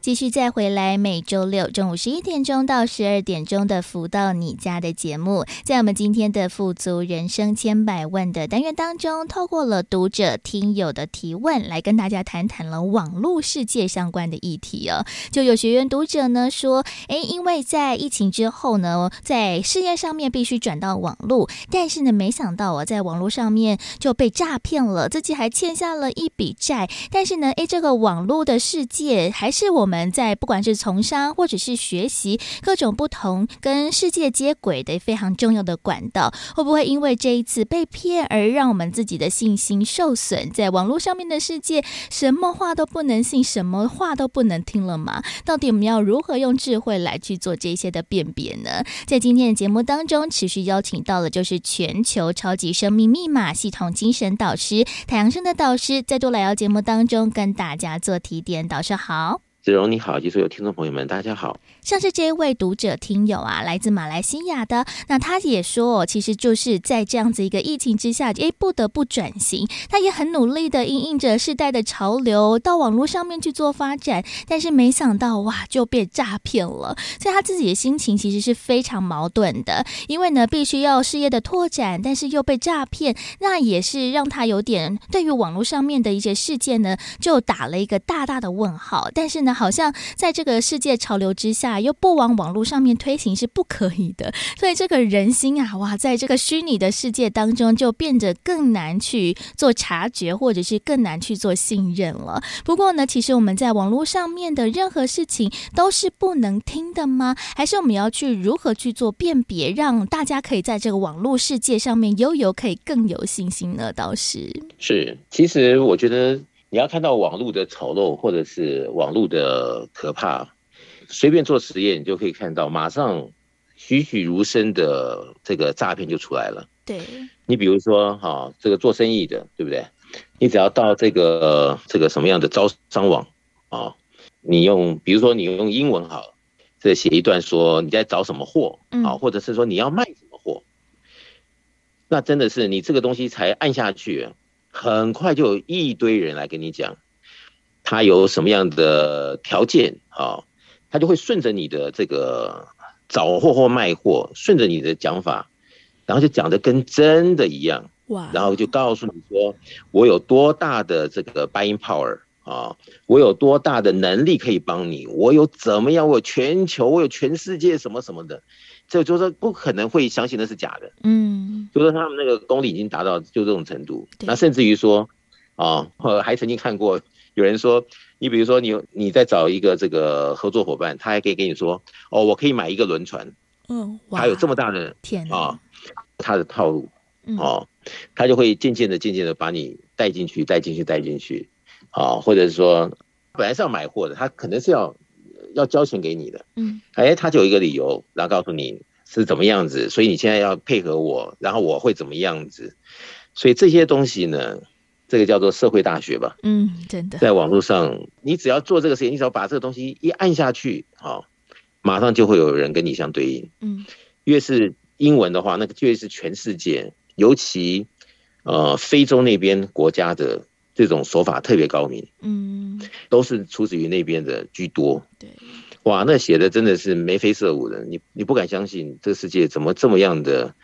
继续再回来，每周六中午十一点钟到十二点钟的“福到你家”的节目，在我们今天的“富足人生千百万”的单元当中，透过了读者听友的提问，来跟大家谈谈了网络世界相关的议题哦。就有学员读者呢说，诶，因为在疫情之后呢，在事业上面必须转到网络，但是呢，没想到啊，在网络上面就被诈骗了，自己还欠下了一笔债，但是呢，诶，这个网络的世界还是我们。我们在不管是从商或者是学习各种不同跟世界接轨的非常重要的管道，会不会因为这一次被骗而让我们自己的信心受损？在网络上面的世界，什么话都不能信，什么话都不能听了吗？到底我们要如何用智慧来去做这些的辨别呢？在今天的节目当中，持续邀请到了就是全球超级生命密码系统精神导师太阳生的导师，再度来到节目当中跟大家做提点。导师好。子荣你好，及所有听众朋友们，大家好。像是这一位读者听友啊，来自马来西亚的，那他也说，其实就是在这样子一个疫情之下，诶，不得不转型。他也很努力的因应着世代的潮流，到网络上面去做发展，但是没想到哇，就被诈骗了。所以他自己的心情其实是非常矛盾的，因为呢，必须要事业的拓展，但是又被诈骗，那也是让他有点对于网络上面的一些事件呢，就打了一个大大的问号。但是呢，好像在这个世界潮流之下，啊又不往网络上面推行是不可以的，所以这个人心啊，哇，在这个虚拟的世界当中，就变得更难去做察觉，或者是更难去做信任了。不过呢，其实我们在网络上面的任何事情都是不能听的吗？还是我们要去如何去做辨别，让大家可以在这个网络世界上面悠游，可以更有信心呢？倒是是，其实我觉得。你要看到网络的丑陋，或者是网络的可怕，随便做实验，你就可以看到，马上栩栩如生的这个诈骗就出来了。对，你比如说哈，这个做生意的，对不对？你只要到这个这个什么样的招商网啊，你用，比如说你用英文好，这写一段说你在找什么货啊，或者是说你要卖什么货，那真的是你这个东西才按下去。很快就有一堆人来跟你讲，他有什么样的条件啊？他就会顺着你的这个找货或卖货，顺着你的讲法，然后就讲的跟真的一样。哇！然后就告诉你说，我有多大的这个 buying power 啊，我有多大的能力可以帮你，我有怎么样，我有全球，我有全世界什么什么的。这就是说不可能会相信那是假的，嗯，就是说他们那个功力已经达到就这种程度，那甚至于说，啊，还曾经看过有人说，你比如说你你在找一个这个合作伙伴，他还可以跟你说，哦，我可以买一个轮船，嗯，他有这么大的天啊，他的套路，哦，他就会渐渐的渐渐的把你带进去，带进去，带进去，啊，或者是说本来是要买货的，他可能是要。要交钱给你的，嗯，哎，他就有一个理由，然后告诉你是怎么样子，所以你现在要配合我，然后我会怎么样子，所以这些东西呢，这个叫做社会大学吧，嗯，真的，在网络上，你只要做这个事情，你只要把这个东西一按下去，好，马上就会有人跟你相对应，嗯，越是英文的话，那个越是全世界，尤其呃非洲那边国家的。这种手法特别高明，嗯，都是出自于那边的居多。对，哇，那写的真的是眉飞色舞的，你你不敢相信这个世界怎么这么样的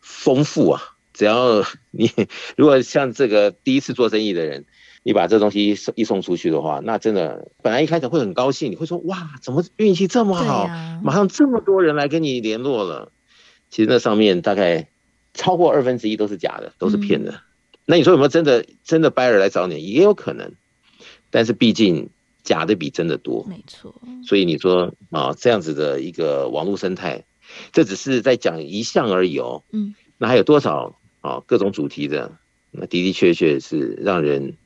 丰富啊！只要你如果像这个第一次做生意的人，你把这东西送一送出去的话，那真的本来一开始会很高兴，你会说哇，怎么运气这么好，啊、马上这么多人来跟你联络了。其实那上面大概超过二分之一都是假的，都是骗的。嗯那你说有没有真的真的 buyer 来找你？也有可能，但是毕竟假的比真的多，没错。所以你说啊，这样子的一个网络生态，这只是在讲一项而已哦。嗯，那还有多少啊各种主题的？那的的确确是让人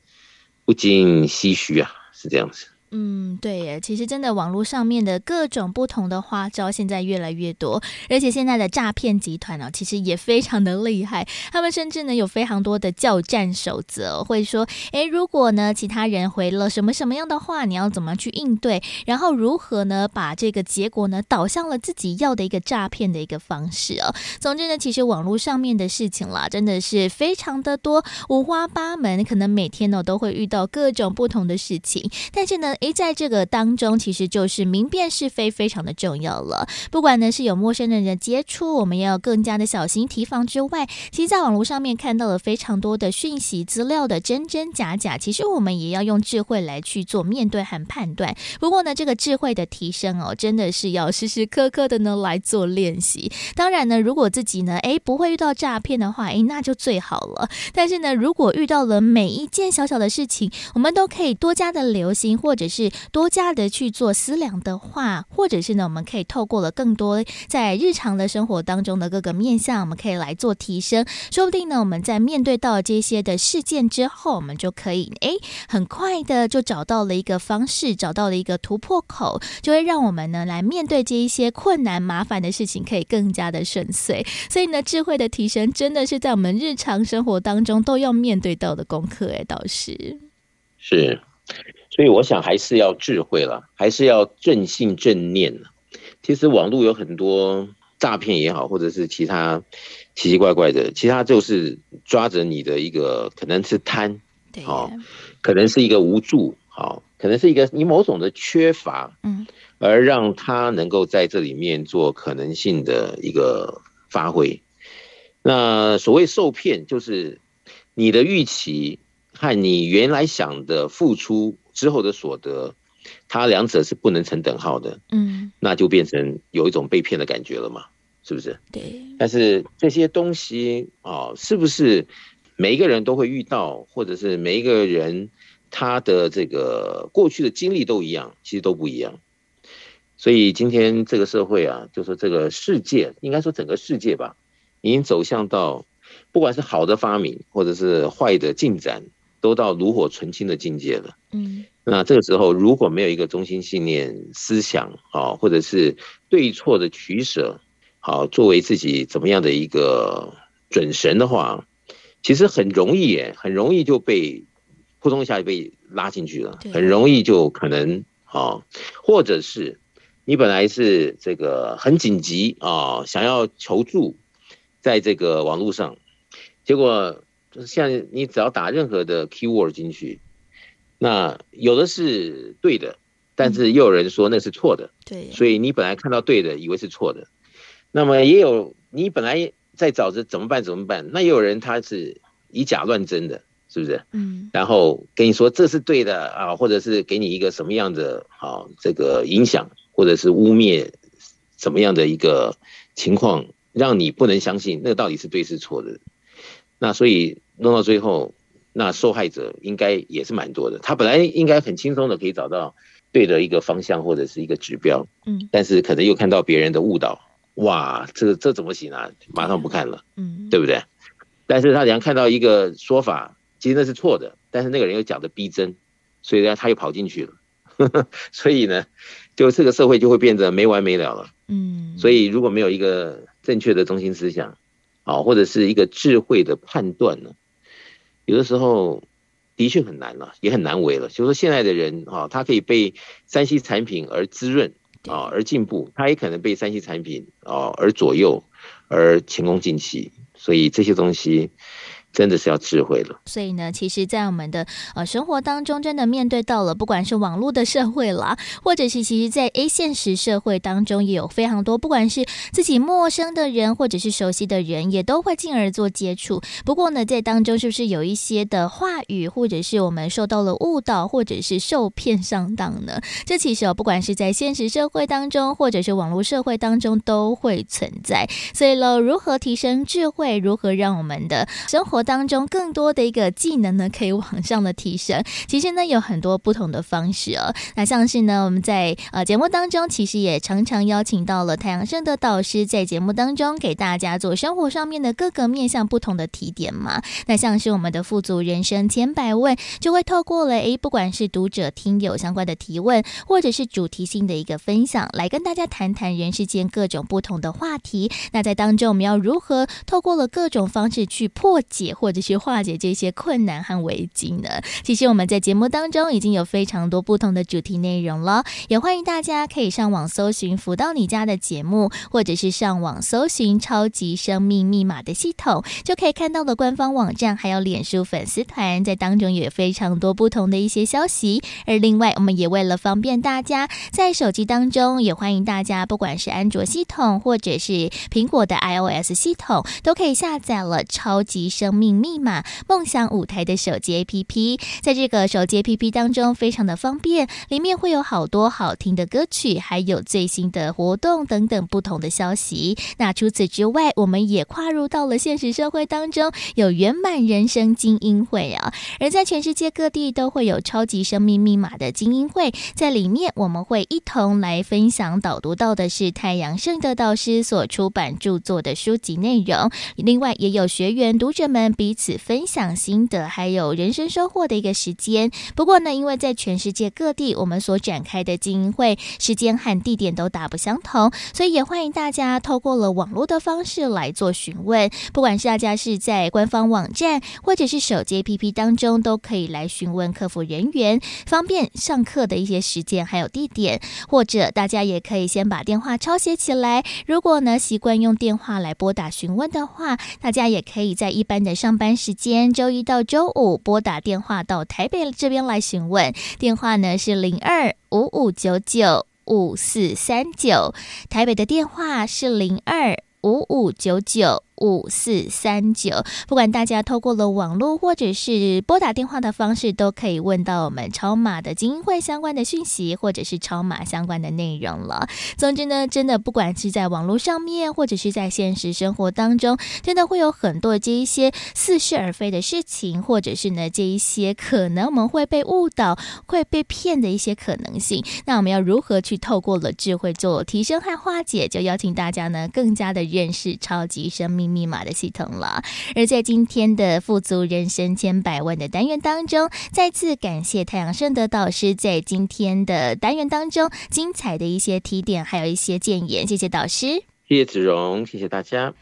不禁唏嘘啊，是这样子。嗯，对耶，其实真的网络上面的各种不同的花招现在越来越多，而且现在的诈骗集团呢，其实也非常的厉害。他们甚至呢有非常多的叫战守则，会说，诶，如果呢其他人回了什么什么样的话，你要怎么去应对，然后如何呢把这个结果呢导向了自己要的一个诈骗的一个方式哦。总之呢，其实网络上面的事情啦，真的是非常的多，五花八门，可能每天呢都会遇到各种不同的事情，但是呢。诶，在这个当中，其实就是明辨是非非常的重要了。不管呢是有陌生人的接触，我们也要更加的小心提防之外，其实在网络上面看到了非常多的讯息资料的真真假假，其实我们也要用智慧来去做面对和判断。不过呢，这个智慧的提升哦，真的是要时时刻刻的呢来做练习。当然呢，如果自己呢，诶不会遇到诈骗的话，诶那就最好了。但是呢，如果遇到了每一件小小的事情，我们都可以多加的留心，或者是多加的去做思量的话，或者是呢，我们可以透过了更多在日常的生活当中的各个面向，我们可以来做提升。说不定呢，我们在面对到这些的事件之后，我们就可以诶，很快的就找到了一个方式，找到了一个突破口，就会让我们呢来面对这一些困难麻烦的事情，可以更加的顺遂。所以呢，智慧的提升真的是在我们日常生活当中都要面对到的功课。哎，倒是是。所以我想还是要智慧了，还是要正信正念。其实网络有很多诈骗也好，或者是其他奇奇怪怪的，其他就是抓着你的一个可能是贪，好，可能是一个无助，好，可能是一个你某种的缺乏，嗯，而让他能够在这里面做可能性的一个发挥。那所谓受骗，就是你的预期和你原来想的付出。之后的所得，它两者是不能成等号的，嗯，那就变成有一种被骗的感觉了嘛，是不是？对。但是这些东西啊，是不是每一个人都会遇到，或者是每一个人他的这个过去的经历都一样？其实都不一样。所以今天这个社会啊，就说这个世界，应该说整个世界吧，已经走向到不管是好的发明，或者是坏的进展。都到炉火纯青的境界了，嗯，那这个时候如果没有一个中心信念思想啊，或者是对错的取舍，好，作为自己怎么样的一个准绳的话，其实很容易耶，很容易就被扑通一下就被拉进去了，很容易就可能啊，或者是你本来是这个很紧急啊，想要求助，在这个网络上，结果。就是像你只要打任何的 keyword 进去，那有的是对的，但是又有人说那是错的，对，所以你本来看到对的，以为是错的，那么也有你本来在找着怎么办怎么办，那也有人他是以假乱真的，是不是？嗯，然后跟你说这是对的啊，或者是给你一个什么样的啊这个影响，或者是污蔑什么样的一个情况，让你不能相信那到底是对是错的。那所以弄到最后，那受害者应该也是蛮多的。他本来应该很轻松的可以找到对的一个方向或者是一个指标，嗯，但是可能又看到别人的误导，哇，这这怎么行啊？马上不看了，嗯，对不对？但是他等下看到一个说法，其实那是错的，但是那个人又讲的逼真，所以呢，他又跑进去了。所以呢，就这个社会就会变得没完没了了，嗯。所以如果没有一个正确的中心思想，啊，或者是一个智慧的判断呢，有的时候的确很难了，也很难为了。就是说，现在的人啊，他可以被山西产品而滋润啊，而进步，他也可能被山西产品啊而左右，而前功尽弃。所以这些东西。真的是要智慧了，所以呢，其实，在我们的呃生活当中，真的面对到了，不管是网络的社会啦，或者是其实，在 A 现实社会当中，也有非常多，不管是自己陌生的人，或者是熟悉的人，也都会进而做接触。不过呢，在当中是不是有一些的话语，或者是我们受到了误导，或者是受骗上当呢？这其实哦，不管是在现实社会当中，或者是网络社会当中，都会存在。所以喽，如何提升智慧，如何让我们的生活当中更多的一个技能呢，可以往上的提升。其实呢，有很多不同的方式哦。那像是呢，我们在呃节目当中，其实也常常邀请到了太阳升的导师，在节目当中给大家做生活上面的各个面向不同的提点嘛。那像是我们的富足人生千百问，就会透过了诶，不管是读者听友相关的提问，或者是主题性的一个分享，来跟大家谈谈人世间各种不同的话题。那在当中，我们要如何透过了各种方式去破解，或者是化解这些困难和危机呢？其实我们在节目当中已经有非常多不同的主题内容了，也欢迎大家可以上网搜寻“福到你家”的节目，或者是上网搜寻“超级生命密码”的系统，就可以看到的官方网站，还有脸书粉丝团，在当中也有非常多不同的一些消息。而另外，我们也为了方便大家，在手机当中也欢迎大家，不管是安卓系统或者是苹果的 iOS 系统，都可以下载了“超级生命密码梦想舞台”的手机 APP。在这个手机 APP 当中，非常的方便，里面会有好多好听的歌曲，还有最新的活动等等不同的消息。那除此之外，我们也跨入到了现实社会当中，有圆满人生精英会啊，而在全世界各地都会有超级生命密码的精英会，在里面我们会一同来分享导读到的是太阳圣德导师所出版著作的书籍内容，另外也有学员读者们彼此分享心得，还有人生收获的一个时间。不过呢，因为在全世界各地，我们所展开的精英会时间和地点都大不相同，所以也欢迎大家透过了网络的方式来做询问。不管是大家是在官方网站或者是手机 APP 当中，都可以来询问客服人员，方便上课的一些时间还有地点。或者大家也可以先把电话抄写起来。如果呢习惯用电话来拨打询问的话，大家也可以在一般的上班时间，周一到周五拨打电话到台北这边来询问。电话呢是零二五五九九五四三九，台北的电话是零二五五九九。五四三九，不管大家透过了网络或者是拨打电话的方式，都可以问到我们超马的精英会相关的讯息，或者是超马相关的内容了。总之呢，真的不管是在网络上面，或者是在现实生活当中，真的会有很多这一些似是而非的事情，或者是呢这一些可能我们会被误导、会被骗的一些可能性。那我们要如何去透过了智慧做提升和化解？就邀请大家呢更加的认识超级生命密码的系统了。而在今天的富足人生千百万的单元当中，再次感谢太阳圣德导师在今天的单元当中精彩的一些提点，还有一些建言。谢谢导师，谢谢子荣，谢谢大家。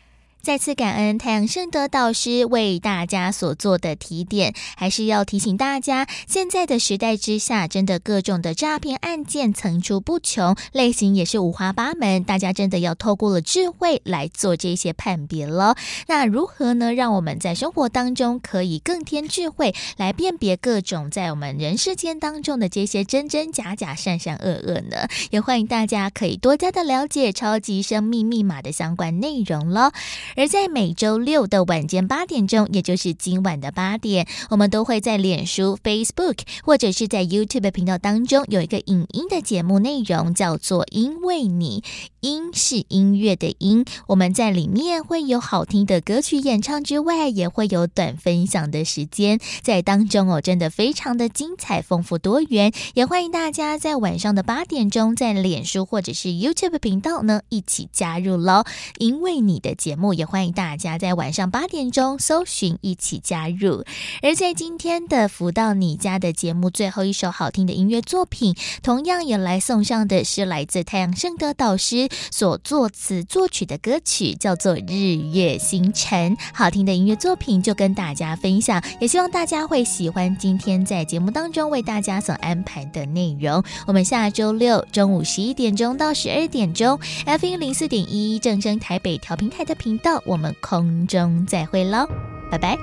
再次感恩太阳盛德导师为大家所做的提点，还是要提醒大家，现在的时代之下，真的各种的诈骗案件层出不穷，类型也是五花八门，大家真的要透过了智慧来做这些判别了。那如何呢？让我们在生活当中可以更添智慧，来辨别各种在我们人世间当中的这些真真假假、善善恶恶呢？也欢迎大家可以多加的了解超级生命密码的相关内容了。而在每周六的晚间八点钟，也就是今晚的八点，我们都会在脸书、Facebook 或者是在 YouTube 频道当中有一个影音的节目内容，叫做“因为你”。音是音乐的音，我们在里面会有好听的歌曲演唱之外，也会有短分享的时间在当中哦，真的非常的精彩、丰富多元。也欢迎大家在晚上的八点钟，在脸书或者是 YouTube 频道呢一起加入喽。因为你的节目，也欢迎大家在晚上八点钟搜寻一起加入。而在今天的福到你家的节目最后一首好听的音乐作品，同样也来送上的是来自太阳盛德导师。所作词作曲的歌曲叫做《日月星辰》，好听的音乐作品就跟大家分享，也希望大家会喜欢今天在节目当中为大家所安排的内容。我们下周六中午十一点钟到十二点钟，F 一零四点一正声台北调频台的频道，我们空中再会喽，拜拜。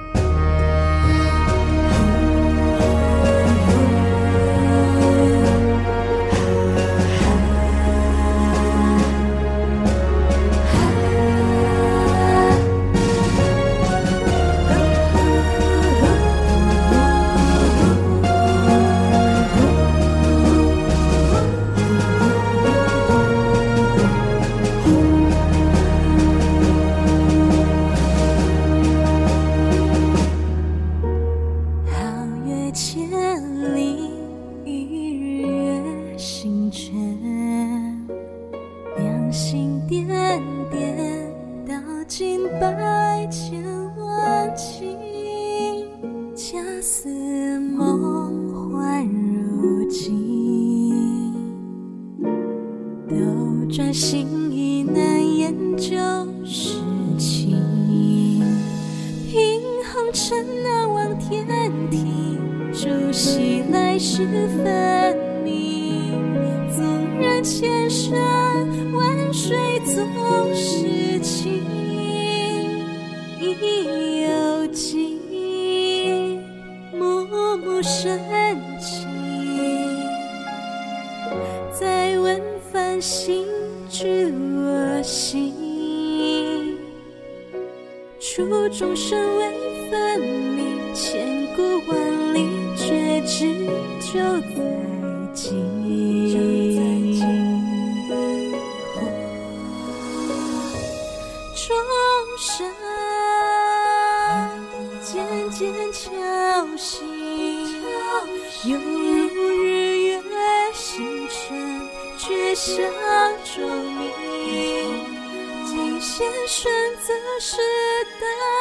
先选择时代。